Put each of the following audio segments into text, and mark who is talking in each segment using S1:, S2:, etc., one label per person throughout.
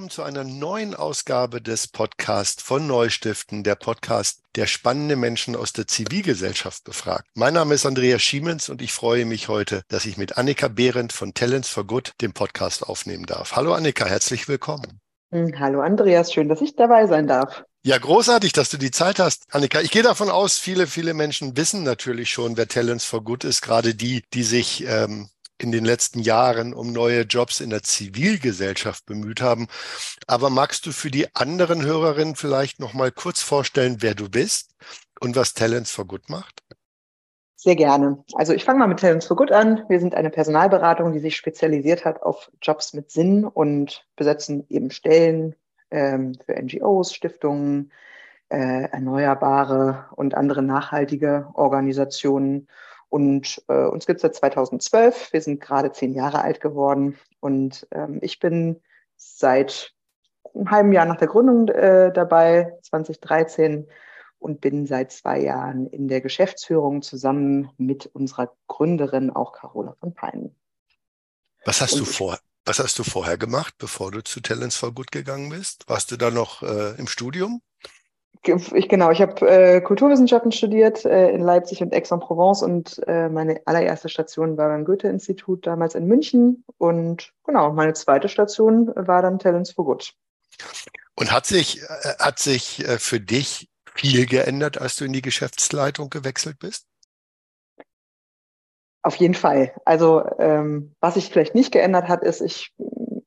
S1: Willkommen zu einer neuen Ausgabe des Podcasts von Neustiften, der Podcast, der spannende Menschen aus der Zivilgesellschaft befragt. Mein Name ist Andreas Schiemens und ich freue mich heute, dass ich mit Annika Behrendt von Talents for Good den Podcast aufnehmen darf. Hallo Annika, herzlich willkommen.
S2: Hm, hallo Andreas, schön, dass ich dabei sein darf.
S1: Ja, großartig, dass du die Zeit hast, Annika. Ich gehe davon aus, viele, viele Menschen wissen natürlich schon, wer Talents for Good ist, gerade die, die sich ähm, in den letzten Jahren um neue Jobs in der Zivilgesellschaft bemüht haben. Aber magst du für die anderen Hörerinnen vielleicht noch mal kurz vorstellen, wer du bist und was Talents for Good macht?
S2: Sehr gerne. Also ich fange mal mit Talents for Good an. Wir sind eine Personalberatung, die sich spezialisiert hat auf Jobs mit Sinn und besetzen eben Stellen ähm, für NGOs, Stiftungen, äh, erneuerbare und andere nachhaltige Organisationen und äh, uns gibt es seit 2012. Wir sind gerade zehn Jahre alt geworden. Und ähm, ich bin seit einem halben Jahr nach der Gründung äh, dabei, 2013, und bin seit zwei Jahren in der Geschäftsführung zusammen mit unserer Gründerin, auch Carola von Peinen.
S1: Was hast, du vor, was hast du vorher gemacht, bevor du zu Talents for Good gegangen bist? Warst du da noch äh, im Studium?
S2: Ich, genau, ich habe äh, Kulturwissenschaften studiert äh, in Leipzig und Aix-en-Provence und äh, meine allererste Station war beim Goethe-Institut damals in München und genau, meine zweite Station war dann Talents for Good.
S1: Und hat sich, äh, hat sich äh, für dich viel geändert, als du in die Geschäftsleitung gewechselt bist?
S2: Auf jeden Fall. Also ähm, was sich vielleicht nicht geändert hat, ist, ich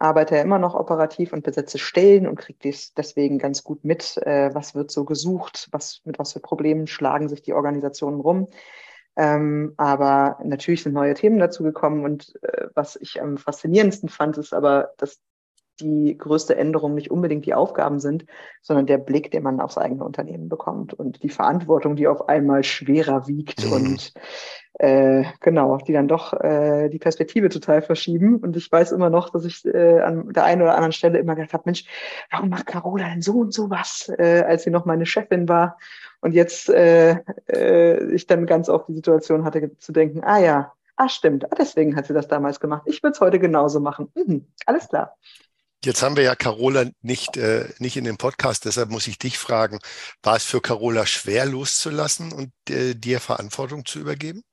S2: arbeite ja immer noch operativ und besetze Stellen und kriege deswegen ganz gut mit, äh, was wird so gesucht, was, mit was für Problemen schlagen sich die Organisationen rum. Ähm, aber natürlich sind neue Themen dazu gekommen und äh, was ich am faszinierendsten fand, ist aber, dass die größte Änderung nicht unbedingt die Aufgaben sind, sondern der Blick, den man aufs eigene Unternehmen bekommt und die Verantwortung, die auf einmal schwerer wiegt mhm. und äh, genau, die dann doch äh, die Perspektive total verschieben. Und ich weiß immer noch, dass ich äh, an der einen oder anderen Stelle immer gedacht habe, Mensch, warum macht Carola denn so und so was, äh, als sie noch meine Chefin war? Und jetzt äh, äh, ich dann ganz oft die Situation hatte zu denken, ah ja, ah stimmt, ah, deswegen hat sie das damals gemacht. Ich würde es heute genauso machen. Mhm, alles klar.
S1: Jetzt haben wir ja Carola nicht, äh, nicht in dem Podcast, deshalb muss ich dich fragen, war es für Carola schwer loszulassen und äh, dir Verantwortung zu übergeben?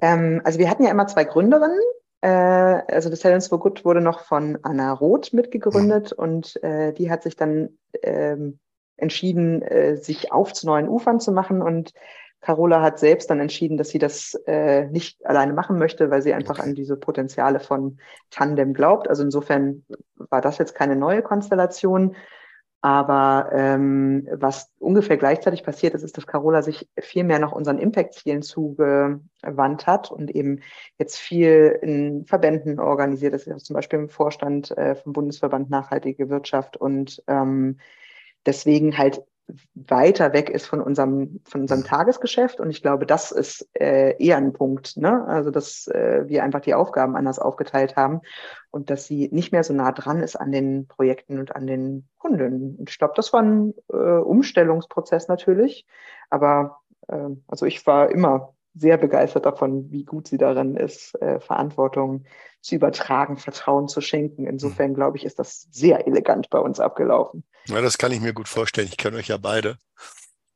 S2: Ähm, also wir hatten ja immer zwei Gründerinnen. Äh, also das Talents for Good wurde noch von Anna Roth mitgegründet mhm. und äh, die hat sich dann ähm, entschieden, äh, sich auf zu neuen Ufern zu machen und Carola hat selbst dann entschieden, dass sie das äh, nicht alleine machen möchte, weil sie einfach an diese Potenziale von Tandem glaubt. Also insofern war das jetzt keine neue Konstellation. Aber ähm, was ungefähr gleichzeitig passiert ist, ist, dass Carola sich viel mehr nach unseren Impact-Zielen zugewandt hat und eben jetzt viel in Verbänden organisiert ist, also zum Beispiel im Vorstand äh, vom Bundesverband Nachhaltige Wirtschaft und ähm, deswegen halt weiter weg ist von unserem, von unserem Tagesgeschäft. Und ich glaube, das ist äh, eher ein Punkt. Ne? Also, dass äh, wir einfach die Aufgaben anders aufgeteilt haben und dass sie nicht mehr so nah dran ist an den Projekten und an den Kunden. Und ich glaube, das war ein äh, Umstellungsprozess natürlich. Aber äh, also ich war immer sehr begeistert davon, wie gut sie darin ist, äh, Verantwortung zu übertragen, Vertrauen zu schenken. Insofern glaube ich, ist das sehr elegant bei uns abgelaufen.
S1: Ja, das kann ich mir gut vorstellen. Ich kenne euch ja beide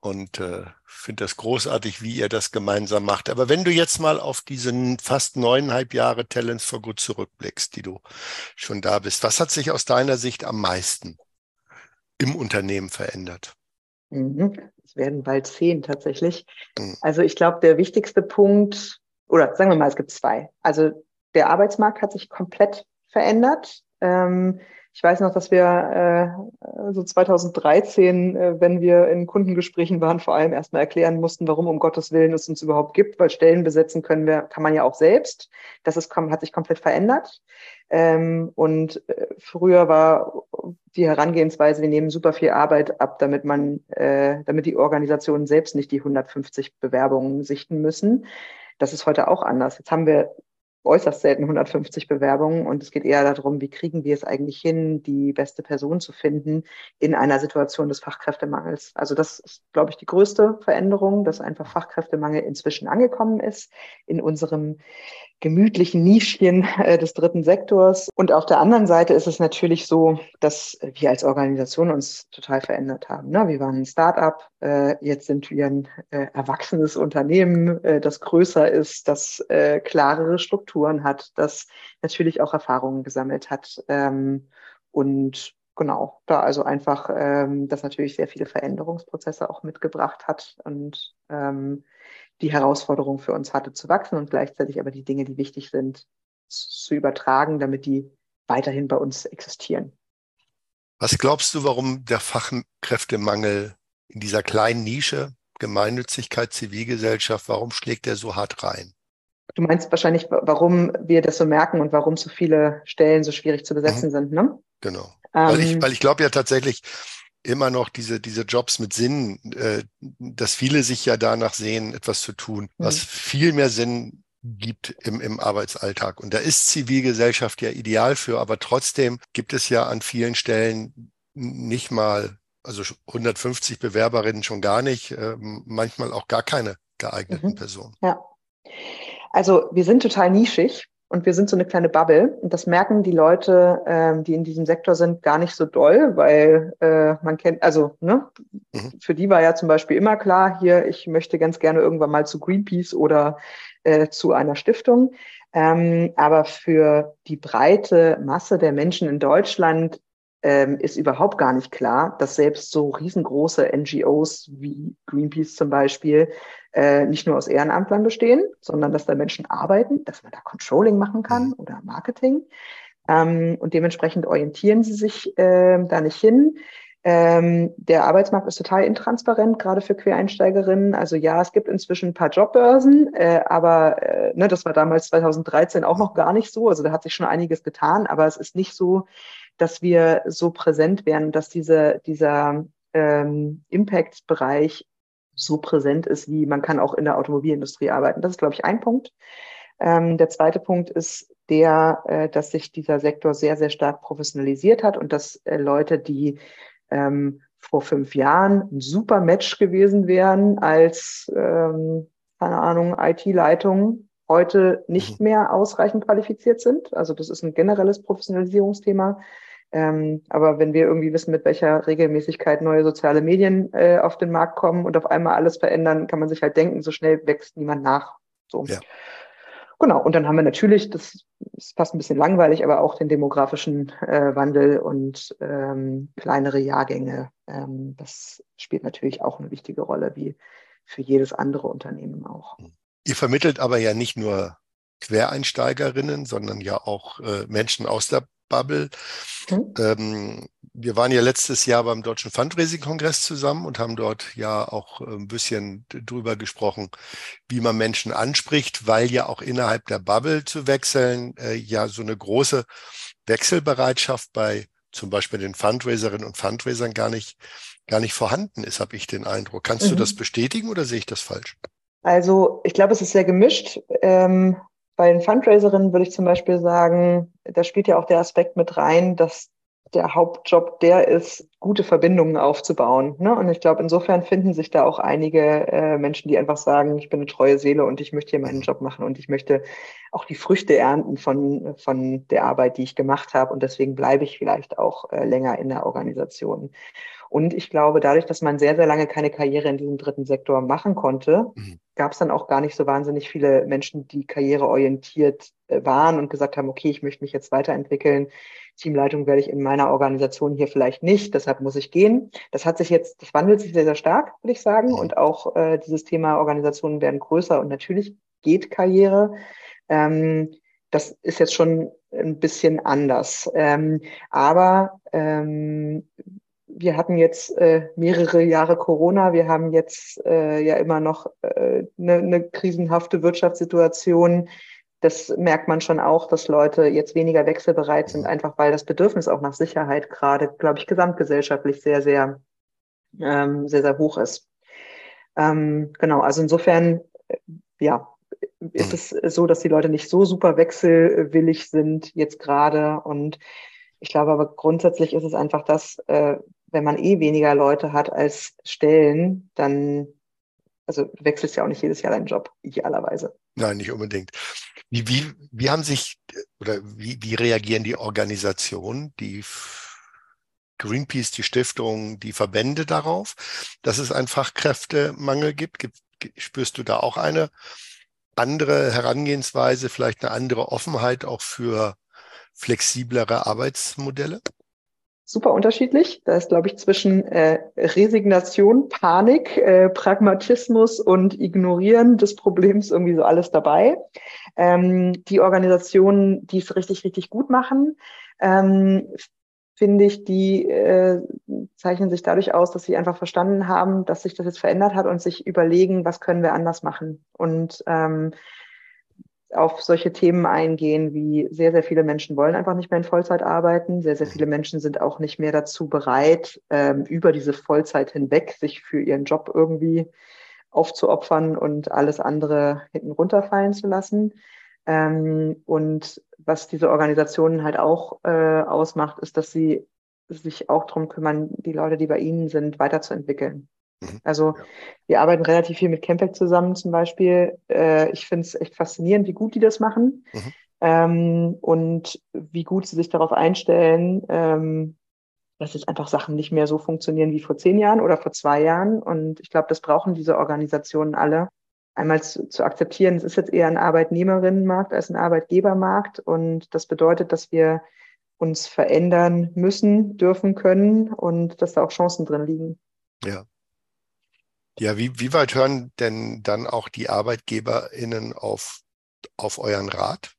S1: und äh, finde das großartig, wie ihr das gemeinsam macht. Aber wenn du jetzt mal auf diese fast neuneinhalb Jahre Talents for Good zurückblickst, die du schon da bist, was hat sich aus deiner Sicht am meisten im Unternehmen verändert?
S2: Mhm. Es werden bald zehn tatsächlich. Mhm. Also ich glaube, der wichtigste Punkt, oder sagen wir mal, es gibt zwei. Also der Arbeitsmarkt hat sich komplett verändert. Ähm, ich weiß noch, dass wir äh, so 2013, äh, wenn wir in Kundengesprächen waren, vor allem erstmal erklären mussten, warum um Gottes Willen es uns überhaupt gibt, weil Stellen besetzen können wir, kann man ja auch selbst. Das ist, hat sich komplett verändert. Ähm, und äh, früher war die Herangehensweise, wir nehmen super viel Arbeit ab, damit man, äh, damit die Organisationen selbst nicht die 150 Bewerbungen sichten müssen. Das ist heute auch anders. Jetzt haben wir äußerst selten 150 Bewerbungen und es geht eher darum, wie kriegen wir es eigentlich hin, die beste Person zu finden in einer Situation des Fachkräftemangels. Also das ist, glaube ich, die größte Veränderung, dass einfach Fachkräftemangel inzwischen angekommen ist in unserem gemütlichen Nischchen äh, des dritten Sektors. Und auf der anderen Seite ist es natürlich so, dass wir als Organisation uns total verändert haben. Ne? Wir waren ein Start-up, äh, jetzt sind wir ein äh, erwachsenes Unternehmen, das größer ist, das klarere Strukturen hat, das natürlich auch Erfahrungen gesammelt hat. Ähm, und genau, da also einfach ähm, das natürlich sehr viele Veränderungsprozesse auch mitgebracht hat und ähm, die Herausforderung für uns hatte, zu wachsen und gleichzeitig aber die Dinge, die wichtig sind, zu übertragen, damit die weiterhin bei uns existieren.
S1: Was glaubst du, warum der Fachkräftemangel in dieser kleinen Nische Gemeinnützigkeit, Zivilgesellschaft, warum schlägt der so hart rein?
S2: Du meinst wahrscheinlich, warum wir das so merken und warum so viele Stellen so schwierig zu besetzen mhm. sind, ne?
S1: Genau. Ähm, weil ich, weil ich glaube ja tatsächlich, immer noch diese, diese Jobs mit Sinn, äh, dass viele sich ja danach sehen, etwas zu tun, was mhm. viel mehr Sinn gibt im, im Arbeitsalltag. Und da ist Zivilgesellschaft ja ideal für, aber trotzdem gibt es ja an vielen Stellen nicht mal, also 150 Bewerberinnen schon gar nicht, äh, manchmal auch gar keine geeigneten mhm. Personen.
S2: Ja. Also wir sind total nischig und wir sind so eine kleine Bubble. Und das merken die Leute, ähm, die in diesem Sektor sind, gar nicht so doll, weil äh, man kennt, also ne, mhm. für die war ja zum Beispiel immer klar, hier, ich möchte ganz gerne irgendwann mal zu Greenpeace oder äh, zu einer Stiftung. Ähm, aber für die breite Masse der Menschen in Deutschland ähm, ist überhaupt gar nicht klar, dass selbst so riesengroße NGOs wie Greenpeace zum Beispiel äh, nicht nur aus Ehrenamtlern bestehen, sondern dass da Menschen arbeiten, dass man da Controlling machen kann mhm. oder Marketing. Ähm, und dementsprechend orientieren sie sich äh, da nicht hin. Ähm, der Arbeitsmarkt ist total intransparent, gerade für Quereinsteigerinnen. Also ja, es gibt inzwischen ein paar Jobbörsen, äh, aber äh, ne, das war damals 2013 auch noch gar nicht so. Also da hat sich schon einiges getan, aber es ist nicht so, dass wir so präsent werden, dass diese, dieser ähm, Impact-Bereich so präsent ist, wie man kann auch in der Automobilindustrie arbeiten. Das ist, glaube ich, ein Punkt. Ähm, der zweite Punkt ist der, äh, dass sich dieser Sektor sehr, sehr stark professionalisiert hat und dass äh, Leute, die ähm, vor fünf Jahren ein super Match gewesen wären als, ähm, keine Ahnung, IT-Leitung, heute nicht mhm. mehr ausreichend qualifiziert sind. Also das ist ein generelles Professionalisierungsthema. Ähm, aber wenn wir irgendwie wissen, mit welcher Regelmäßigkeit neue soziale Medien äh, auf den Markt kommen und auf einmal alles verändern, kann man sich halt denken, so schnell wächst niemand nach. So. Ja. Genau, und dann haben wir natürlich, das ist fast ein bisschen langweilig, aber auch den demografischen äh, Wandel und ähm, kleinere Jahrgänge. Ähm, das spielt natürlich auch eine wichtige Rolle, wie für jedes andere Unternehmen auch.
S1: Ihr vermittelt aber ja nicht nur Quereinsteigerinnen, sondern ja auch äh, Menschen aus der Bubble. Mhm. Ähm, wir waren ja letztes Jahr beim Deutschen Fundraising-Kongress zusammen und haben dort ja auch äh, ein bisschen drüber gesprochen, wie man Menschen anspricht, weil ja auch innerhalb der Bubble zu wechseln äh, ja so eine große Wechselbereitschaft bei zum Beispiel den Fundraiserinnen und Fundraisern gar nicht, gar nicht vorhanden ist, habe ich den Eindruck. Kannst mhm. du das bestätigen oder sehe ich das falsch?
S2: Also ich glaube, es ist sehr gemischt. Ähm, bei den Fundraiserinnen würde ich zum Beispiel sagen, da spielt ja auch der Aspekt mit rein, dass der Hauptjob der ist, gute Verbindungen aufzubauen. Ne? Und ich glaube, insofern finden sich da auch einige äh, Menschen, die einfach sagen, ich bin eine treue Seele und ich möchte hier meinen Job machen und ich möchte auch die Früchte ernten von, von der Arbeit, die ich gemacht habe. Und deswegen bleibe ich vielleicht auch äh, länger in der Organisation. Und ich glaube, dadurch, dass man sehr, sehr lange keine Karriere in diesem dritten Sektor machen konnte, mhm. gab es dann auch gar nicht so wahnsinnig viele Menschen, die karriereorientiert äh, waren und gesagt haben, okay, ich möchte mich jetzt weiterentwickeln. Teamleitung werde ich in meiner Organisation hier vielleicht nicht, deshalb muss ich gehen. Das hat sich jetzt, das wandelt sich sehr, sehr stark, würde ich sagen. Mhm. Und auch äh, dieses Thema Organisationen werden größer und natürlich geht Karriere. Ähm, das ist jetzt schon ein bisschen anders. Ähm, aber ähm, wir hatten jetzt äh, mehrere Jahre Corona, wir haben jetzt äh, ja immer noch eine äh, ne, ne krisenhafte Wirtschaftssituation. Das merkt man schon auch, dass Leute jetzt weniger wechselbereit sind, einfach weil das Bedürfnis auch nach Sicherheit gerade, glaube ich, gesamtgesellschaftlich sehr, sehr, ähm, sehr, sehr hoch ist. Ähm, genau, also insofern, äh, ja, ist es so, dass die Leute nicht so super wechselwillig sind jetzt gerade und ich glaube aber grundsätzlich ist es einfach das, äh, wenn man eh weniger Leute hat als Stellen, dann, also du wechselst ja auch nicht jedes Jahr deinen Job, idealerweise.
S1: Nein, nicht unbedingt. Wie, wie, wie haben sich oder wie, wie reagieren die Organisationen, die Greenpeace, die Stiftung, die Verbände darauf, dass es einen Fachkräftemangel gibt? gibt spürst du da auch eine andere Herangehensweise, vielleicht eine andere Offenheit auch für flexiblere Arbeitsmodelle?
S2: Super unterschiedlich. Da ist, glaube ich, zwischen äh, Resignation, Panik, äh, Pragmatismus und Ignorieren des Problems irgendwie so alles dabei. Ähm, die Organisationen, die es richtig, richtig gut machen, ähm, finde ich, die äh, zeichnen sich dadurch aus, dass sie einfach verstanden haben, dass sich das jetzt verändert hat und sich überlegen, was können wir anders machen. Und ähm, auf solche Themen eingehen, wie sehr, sehr viele Menschen wollen einfach nicht mehr in Vollzeit arbeiten. Sehr, sehr viele Menschen sind auch nicht mehr dazu bereit, ähm, über diese Vollzeit hinweg sich für ihren Job irgendwie aufzuopfern und alles andere hinten runterfallen zu lassen. Ähm, und was diese Organisationen halt auch äh, ausmacht, ist, dass sie sich auch darum kümmern, die Leute, die bei ihnen sind, weiterzuentwickeln. Mhm. Also ja. wir arbeiten relativ viel mit Campec zusammen zum Beispiel. Äh, ich finde es echt faszinierend, wie gut die das machen mhm. ähm, und wie gut sie sich darauf einstellen, ähm, dass jetzt einfach Sachen nicht mehr so funktionieren wie vor zehn Jahren oder vor zwei Jahren. Und ich glaube, das brauchen diese Organisationen alle. Einmal zu, zu akzeptieren, es ist jetzt eher ein Arbeitnehmerinnenmarkt als ein Arbeitgebermarkt. Und das bedeutet, dass wir uns verändern müssen, dürfen, können und dass da auch Chancen drin liegen.
S1: Ja, ja, wie, wie weit hören denn dann auch die ArbeitgeberInnen auf, auf euren Rat?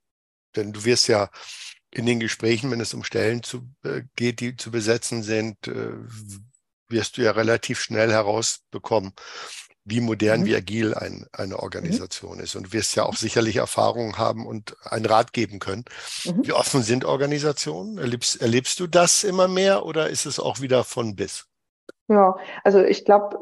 S1: Denn du wirst ja in den Gesprächen, wenn es um Stellen zu, äh, geht, die zu besetzen sind, äh, wirst du ja relativ schnell herausbekommen, wie modern, mhm. wie agil ein, eine mhm. Organisation mhm. ist. Und du wirst ja auch sicherlich Erfahrungen haben und einen Rat geben können. Mhm. Wie offen sind Organisationen? Erlebst, erlebst du das immer mehr oder ist es auch wieder von bis?
S2: Ja, also ich glaube,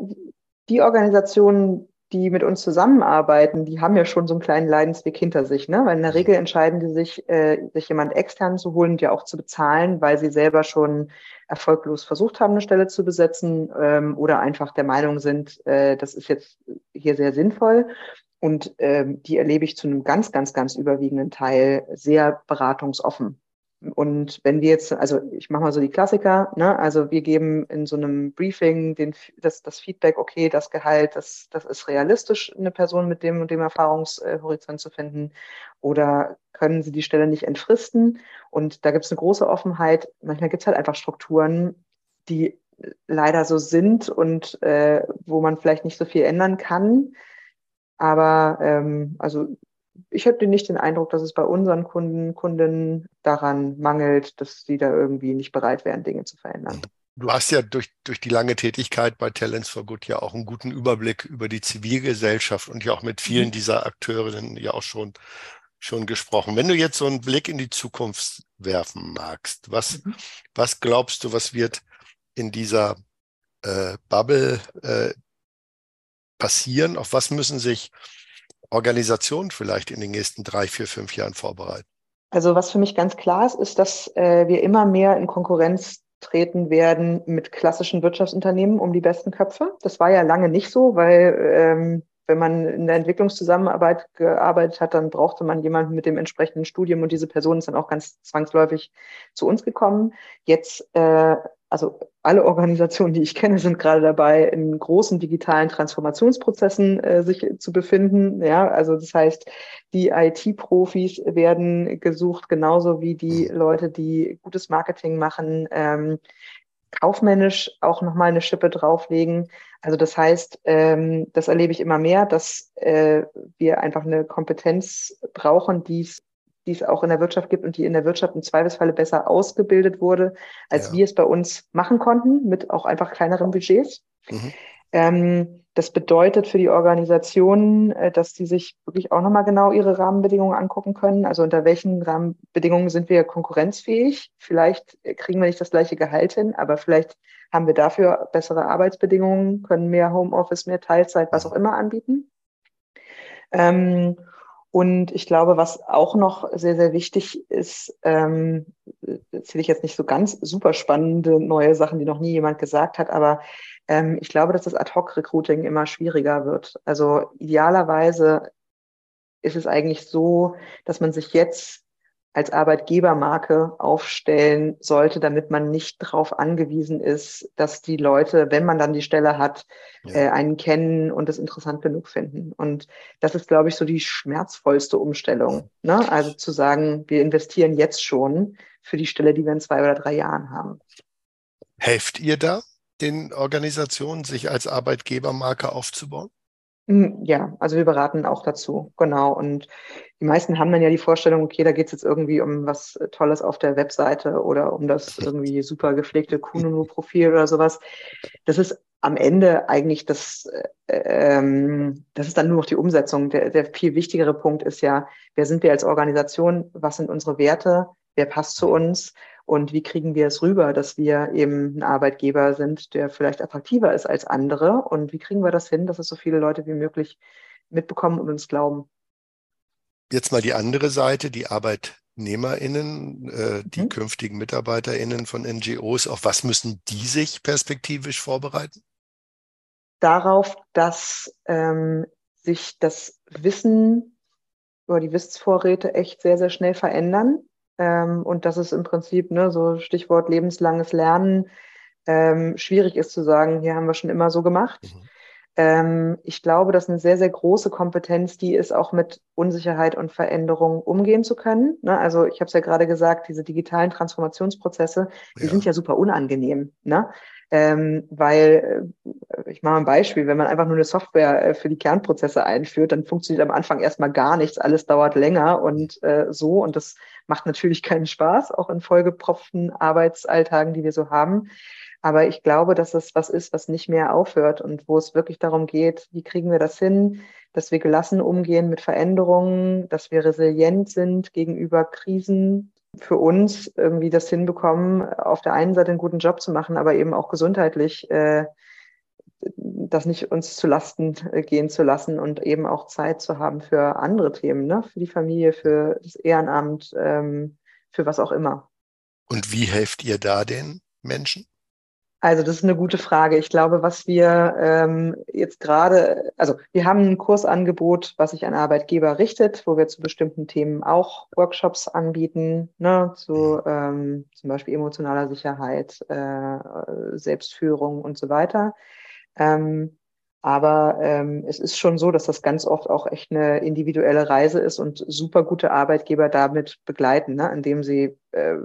S2: die Organisationen, die mit uns zusammenarbeiten, die haben ja schon so einen kleinen Leidensweg hinter sich, ne? Weil in der. Regel entscheiden die sich, äh, sich jemand extern zu holen und ja auch zu bezahlen, weil sie selber schon erfolglos versucht haben, eine Stelle zu besetzen ähm, oder einfach der Meinung sind, äh, das ist jetzt hier sehr sinnvoll. Und ähm, die erlebe ich zu einem ganz, ganz, ganz überwiegenden Teil sehr beratungsoffen. Und wenn wir jetzt, also ich mache mal so die Klassiker, ne? also wir geben in so einem Briefing den, das, das Feedback, okay, das Gehalt, das, das ist realistisch, eine Person mit dem und dem Erfahrungshorizont zu finden. Oder können sie die Stelle nicht entfristen? Und da gibt es eine große Offenheit. Manchmal gibt es halt einfach Strukturen, die leider so sind und äh, wo man vielleicht nicht so viel ändern kann. Aber ähm, also ich habe nicht den Eindruck, dass es bei unseren Kunden, Kunden daran mangelt, dass sie da irgendwie nicht bereit wären, Dinge zu verändern.
S1: Du hast ja durch, durch die lange Tätigkeit bei Talents for Good ja auch einen guten Überblick über die Zivilgesellschaft und ja auch mit vielen mhm. dieser Akteurinnen ja auch schon, schon gesprochen. Wenn du jetzt so einen Blick in die Zukunft werfen magst, was, mhm. was glaubst du, was wird in dieser äh, Bubble äh, passieren? Auf was müssen sich Organisation vielleicht in den nächsten drei, vier, fünf Jahren vorbereiten?
S2: Also was für mich ganz klar ist, ist, dass äh, wir immer mehr in Konkurrenz treten werden mit klassischen Wirtschaftsunternehmen um die besten Köpfe. Das war ja lange nicht so, weil ähm, wenn man in der Entwicklungszusammenarbeit gearbeitet hat, dann brauchte man jemanden mit dem entsprechenden Studium und diese Person ist dann auch ganz zwangsläufig zu uns gekommen. Jetzt äh, also alle Organisationen, die ich kenne, sind gerade dabei, in großen digitalen Transformationsprozessen äh, sich zu befinden. Ja, also das heißt, die IT-Profis werden gesucht, genauso wie die Leute, die gutes Marketing machen, ähm, kaufmännisch auch nochmal eine Schippe drauflegen. Also das heißt, ähm, das erlebe ich immer mehr, dass äh, wir einfach eine Kompetenz brauchen, die es die es auch in der Wirtschaft gibt und die in der Wirtschaft im Zweifelsfalle besser ausgebildet wurde, als ja. wir es bei uns machen konnten, mit auch einfach kleineren Budgets. Mhm. Ähm, das bedeutet für die Organisationen, äh, dass die sich wirklich auch nochmal genau ihre Rahmenbedingungen angucken können. Also unter welchen Rahmenbedingungen sind wir konkurrenzfähig? Vielleicht kriegen wir nicht das gleiche Gehalt hin, aber vielleicht haben wir dafür bessere Arbeitsbedingungen, können mehr Homeoffice, mehr Teilzeit, was auch immer anbieten. Ähm, und ich glaube, was auch noch sehr, sehr wichtig ist, ähm, erzähle ich jetzt nicht so ganz super spannende neue Sachen, die noch nie jemand gesagt hat, aber ähm, ich glaube, dass das Ad-Hoc-Recruiting immer schwieriger wird. Also idealerweise ist es eigentlich so, dass man sich jetzt als Arbeitgebermarke aufstellen sollte, damit man nicht darauf angewiesen ist, dass die Leute, wenn man dann die Stelle hat, ja. äh, einen kennen und es interessant genug finden. Und das ist, glaube ich, so die schmerzvollste Umstellung. Ne? Also zu sagen, wir investieren jetzt schon für die Stelle, die wir in zwei oder drei Jahren haben.
S1: Helft ihr da den Organisationen, sich als Arbeitgebermarke aufzubauen?
S2: Hm, ja, also wir beraten auch dazu, genau. Und die meisten haben dann ja die Vorstellung, okay, da geht es jetzt irgendwie um was Tolles auf der Webseite oder um das irgendwie super gepflegte Kununu-Profil oder sowas. Das ist am Ende eigentlich das, äh, ähm, das ist dann nur noch die Umsetzung. Der, der viel wichtigere Punkt ist ja, wer sind wir als Organisation, was sind unsere Werte, wer passt zu uns und wie kriegen wir es rüber, dass wir eben ein Arbeitgeber sind, der vielleicht attraktiver ist als andere und wie kriegen wir das hin, dass es so viele Leute wie möglich mitbekommen und uns glauben.
S1: Jetzt mal die andere Seite, die ArbeitnehmerInnen, äh, die mhm. künftigen MitarbeiterInnen von NGOs. Auf was müssen die sich perspektivisch vorbereiten?
S2: Darauf, dass ähm, sich das Wissen oder die Wissensvorräte echt sehr, sehr schnell verändern. Ähm, und dass es im Prinzip, ne, so Stichwort lebenslanges Lernen, ähm, schwierig ist zu sagen, hier haben wir schon immer so gemacht. Mhm. Ähm, ich glaube, dass eine sehr, sehr große Kompetenz, die ist auch mit Unsicherheit und Veränderung umgehen zu können. Ne? Also ich habe es ja gerade gesagt, diese digitalen Transformationsprozesse, die ja. sind ja super unangenehm. Ne? Ähm, weil, äh, ich mache ein Beispiel, wenn man einfach nur eine Software äh, für die Kernprozesse einführt, dann funktioniert am Anfang erstmal gar nichts, alles dauert länger und äh, so. Und das macht natürlich keinen Spaß, auch in vollgepropften Arbeitsalltagen, die wir so haben. Aber ich glaube, dass es was ist, was nicht mehr aufhört und wo es wirklich darum geht, wie kriegen wir das hin, dass wir gelassen umgehen mit Veränderungen, dass wir resilient sind gegenüber Krisen, für uns irgendwie das hinbekommen, auf der einen Seite einen guten Job zu machen, aber eben auch gesundheitlich äh, das nicht uns zu Lasten äh, gehen zu lassen und eben auch Zeit zu haben für andere Themen, ne? für die Familie, für das Ehrenamt, ähm, für was auch immer.
S1: Und wie helft ihr da den Menschen?
S2: Also das ist eine gute Frage. Ich glaube, was wir ähm, jetzt gerade, also wir haben ein Kursangebot, was sich an Arbeitgeber richtet, wo wir zu bestimmten Themen auch Workshops anbieten, ne, zu ähm, zum Beispiel emotionaler Sicherheit, äh, Selbstführung und so weiter. Ähm, aber ähm, es ist schon so, dass das ganz oft auch echt eine individuelle Reise ist und super gute Arbeitgeber damit begleiten, ne, indem sie äh,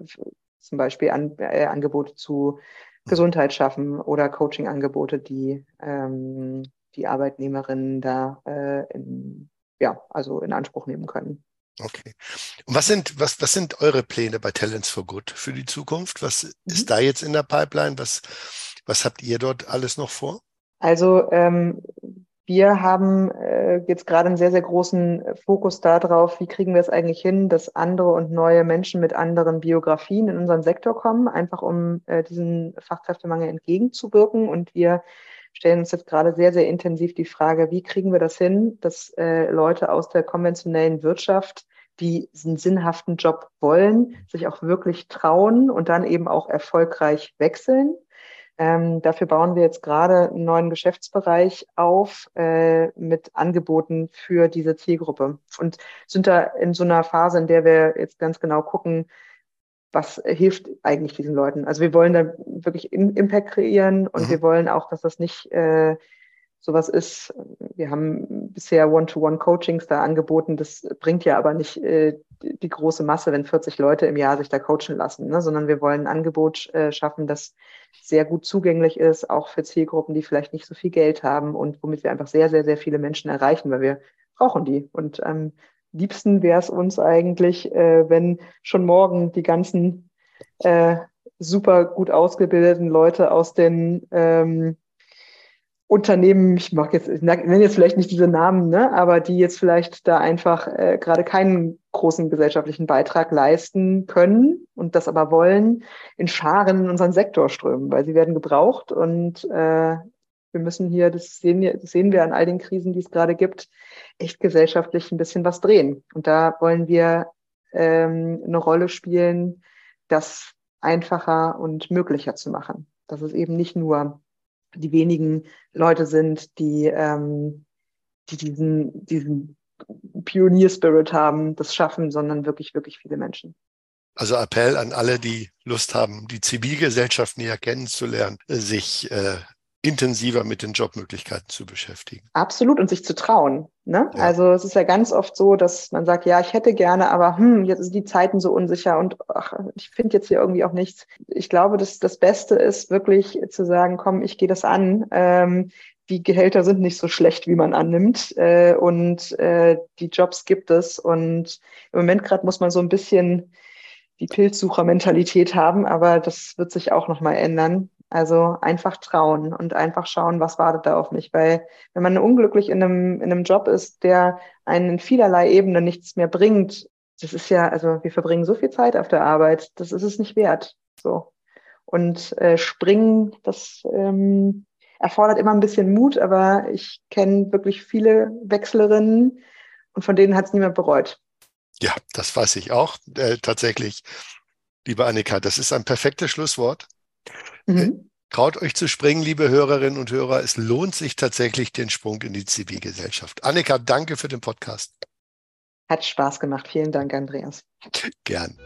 S2: zum Beispiel an, äh, Angebote zu Gesundheit schaffen oder Coaching-Angebote, die ähm, die Arbeitnehmerinnen da äh, in, ja, also in Anspruch nehmen können.
S1: Okay. Und was sind, was, was sind eure Pläne bei Talents for Good für die Zukunft? Was mhm. ist da jetzt in der Pipeline? Was, was habt ihr dort alles noch vor?
S2: Also ähm, wir haben äh, jetzt gerade einen sehr, sehr großen Fokus darauf, wie kriegen wir es eigentlich hin, dass andere und neue Menschen mit anderen Biografien in unseren Sektor kommen, einfach um äh, diesen Fachkräftemangel entgegenzuwirken. Und wir stellen uns jetzt gerade sehr, sehr intensiv die Frage, wie kriegen wir das hin, dass äh, Leute aus der konventionellen Wirtschaft die einen sinnhaften Job wollen, sich auch wirklich trauen und dann eben auch erfolgreich wechseln. Ähm, dafür bauen wir jetzt gerade einen neuen Geschäftsbereich auf äh, mit Angeboten für diese Zielgruppe und sind da in so einer Phase, in der wir jetzt ganz genau gucken, was hilft eigentlich diesen Leuten. Also wir wollen da wirklich Impact kreieren und mhm. wir wollen auch, dass das nicht äh, sowas ist. Wir haben bisher One-to-One-Coachings da angeboten. Das bringt ja aber nicht äh, die große Masse, wenn 40 Leute im Jahr sich da coachen lassen, ne? sondern wir wollen ein Angebot äh, schaffen, das sehr gut zugänglich ist, auch für Zielgruppen, die vielleicht nicht so viel Geld haben und womit wir einfach sehr, sehr, sehr viele Menschen erreichen, weil wir brauchen die. Und am liebsten wäre es uns eigentlich, äh, wenn schon morgen die ganzen äh, super gut ausgebildeten Leute aus den ähm, Unternehmen, ich mag jetzt, ich nenne jetzt vielleicht nicht diese Namen, ne, aber die jetzt vielleicht da einfach äh, gerade keinen großen gesellschaftlichen Beitrag leisten können und das aber wollen, in Scharen in unseren Sektor strömen, weil sie werden gebraucht und äh, wir müssen hier, das sehen, wir, das sehen wir an all den Krisen, die es gerade gibt, echt gesellschaftlich ein bisschen was drehen. Und da wollen wir ähm, eine Rolle spielen, das einfacher und möglicher zu machen. Dass es eben nicht nur die wenigen Leute sind, die, ähm, die diesen, diesen Pionierspirit haben, das schaffen, sondern wirklich, wirklich viele Menschen.
S1: Also Appell an alle, die Lust haben, die Zivilgesellschaft näher kennenzulernen, sich äh, intensiver mit den Jobmöglichkeiten zu beschäftigen.
S2: Absolut und sich zu trauen. Ne? Ja. Also es ist ja ganz oft so, dass man sagt, ja, ich hätte gerne, aber hm, jetzt sind die Zeiten so unsicher und ach, ich finde jetzt hier irgendwie auch nichts. Ich glaube, dass das Beste ist, wirklich zu sagen, komm, ich gehe das an. Ähm, die Gehälter sind nicht so schlecht, wie man annimmt. Äh, und äh, die Jobs gibt es. Und im Moment gerade muss man so ein bisschen die Pilzsucher-Mentalität haben, aber das wird sich auch nochmal ändern. Also einfach trauen und einfach schauen, was wartet da auf mich. Weil wenn man unglücklich in einem, in einem Job ist, der einen in vielerlei Ebenen nichts mehr bringt, das ist ja, also wir verbringen so viel Zeit auf der Arbeit, das ist es nicht wert. So. Und äh, springen, das ähm, erfordert immer ein bisschen Mut, aber ich kenne wirklich viele Wechslerinnen und von denen hat es niemand bereut.
S1: Ja, das weiß ich auch äh, tatsächlich. Liebe Annika, das ist ein perfektes Schlusswort. Mhm. Äh, traut euch zu springen, liebe Hörerinnen und Hörer. Es lohnt sich tatsächlich den Sprung in die Zivilgesellschaft. Annika, danke für den Podcast.
S2: Hat Spaß gemacht. Vielen Dank, Andreas.
S1: Gern.